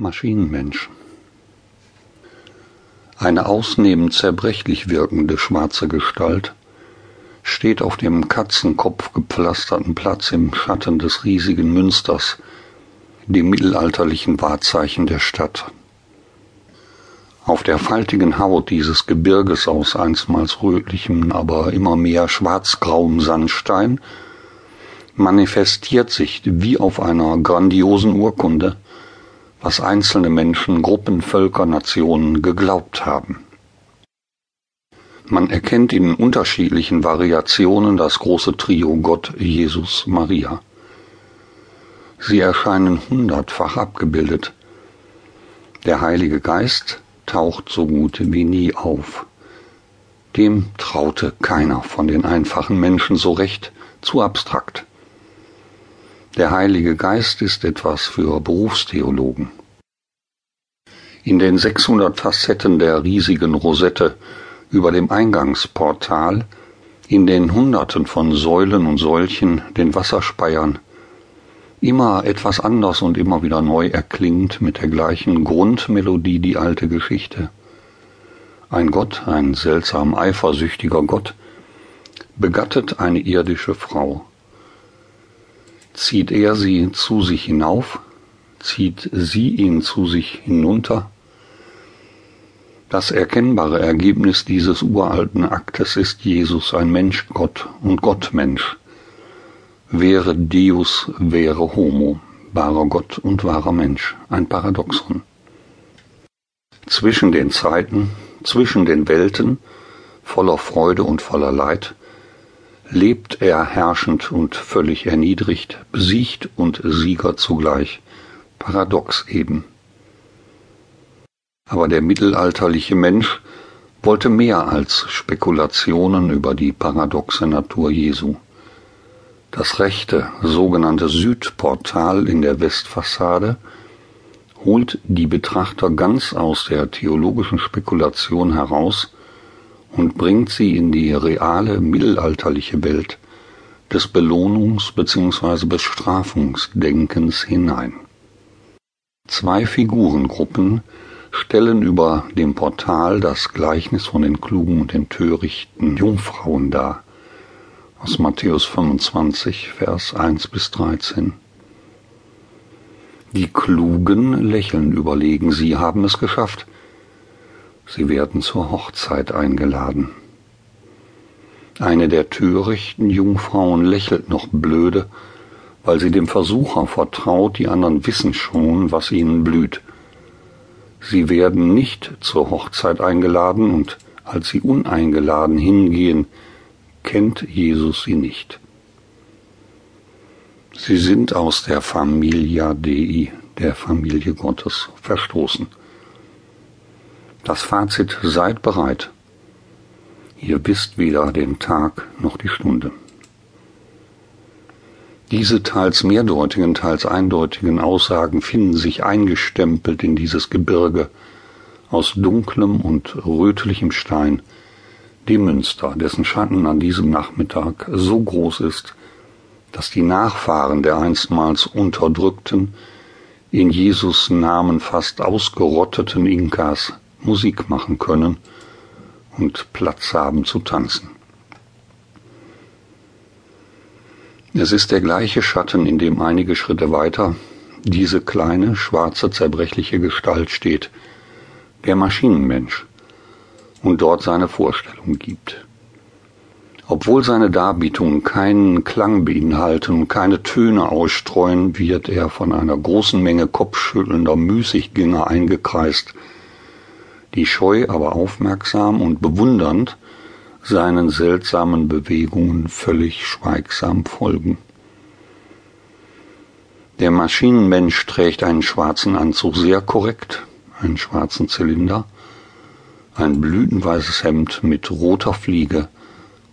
Maschinenmensch. Eine ausnehmend zerbrechlich wirkende schwarze Gestalt steht auf dem Katzenkopf gepflasterten Platz im Schatten des riesigen Münsters, dem mittelalterlichen Wahrzeichen der Stadt. Auf der faltigen Haut dieses Gebirges aus einstmals rötlichem, aber immer mehr schwarzgrauem Sandstein manifestiert sich wie auf einer grandiosen Urkunde was einzelne Menschen, Gruppen, Völker, Nationen geglaubt haben. Man erkennt in unterschiedlichen Variationen das große Trio Gott, Jesus, Maria. Sie erscheinen hundertfach abgebildet. Der Heilige Geist taucht so gut wie nie auf. Dem traute keiner von den einfachen Menschen so recht zu abstrakt. Der Heilige Geist ist etwas für Berufstheologen. In den 600 Facetten der riesigen Rosette über dem Eingangsportal, in den Hunderten von Säulen und Säulchen, den Wasserspeiern, immer etwas anders und immer wieder neu erklingt mit der gleichen Grundmelodie die alte Geschichte. Ein Gott, ein seltsam eifersüchtiger Gott, begattet eine irdische Frau. Zieht er sie zu sich hinauf, zieht sie ihn zu sich hinunter. Das erkennbare Ergebnis dieses uralten Aktes ist Jesus ein Mensch Gott und Gott Mensch. Wäre Deus, wäre Homo, wahrer Gott und wahrer Mensch, ein Paradoxon. Zwischen den Zeiten, zwischen den Welten, voller Freude und voller Leid, lebt er herrschend und völlig erniedrigt, besiegt und Sieger zugleich. Paradox eben. Aber der mittelalterliche Mensch wollte mehr als Spekulationen über die paradoxe Natur Jesu. Das rechte, sogenannte Südportal in der Westfassade holt die Betrachter ganz aus der theologischen Spekulation heraus und bringt sie in die reale mittelalterliche Welt des Belohnungs- bzw. Bestrafungsdenkens hinein. Zwei Figurengruppen stellen über dem Portal das Gleichnis von den klugen und den törichten Jungfrauen dar. Aus Matthäus 25, Vers 1 bis 13. Die Klugen lächeln überlegen, sie haben es geschafft. Sie werden zur Hochzeit eingeladen. Eine der törichten Jungfrauen lächelt noch blöde, weil sie dem Versucher vertraut, die anderen wissen schon, was ihnen blüht. Sie werden nicht zur Hochzeit eingeladen und als sie uneingeladen hingehen, kennt Jesus sie nicht. Sie sind aus der Familia Dei, der Familie Gottes, verstoßen. Das Fazit, seid bereit. Ihr wisst weder den Tag noch die Stunde. Diese teils mehrdeutigen, teils eindeutigen Aussagen finden sich eingestempelt in dieses Gebirge aus dunklem und rötlichem Stein, dem Münster, dessen Schatten an diesem Nachmittag so groß ist, dass die Nachfahren der einstmals unterdrückten, in Jesus Namen fast ausgerotteten Inkas Musik machen können und Platz haben zu tanzen. Es ist der gleiche Schatten, in dem einige Schritte weiter diese kleine, schwarze, zerbrechliche Gestalt steht, der Maschinenmensch, und dort seine Vorstellung gibt. Obwohl seine Darbietungen keinen Klang beinhalten und keine Töne ausstreuen, wird er von einer großen Menge kopfschüttelnder Müßiggänger eingekreist, die scheu, aber aufmerksam und bewundernd seinen seltsamen Bewegungen völlig schweigsam folgen. Der Maschinenmensch trägt einen schwarzen Anzug sehr korrekt, einen schwarzen Zylinder, ein blütenweißes Hemd mit roter Fliege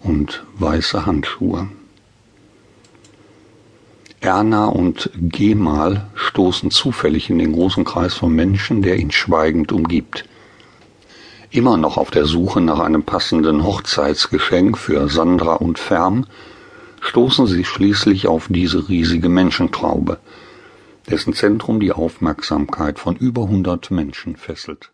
und weiße Handschuhe. Erna und Gemal stoßen zufällig in den großen Kreis von Menschen, der ihn schweigend umgibt. Immer noch auf der Suche nach einem passenden Hochzeitsgeschenk für Sandra und Fern stoßen sie schließlich auf diese riesige Menschentraube, dessen Zentrum die Aufmerksamkeit von über hundert Menschen fesselt.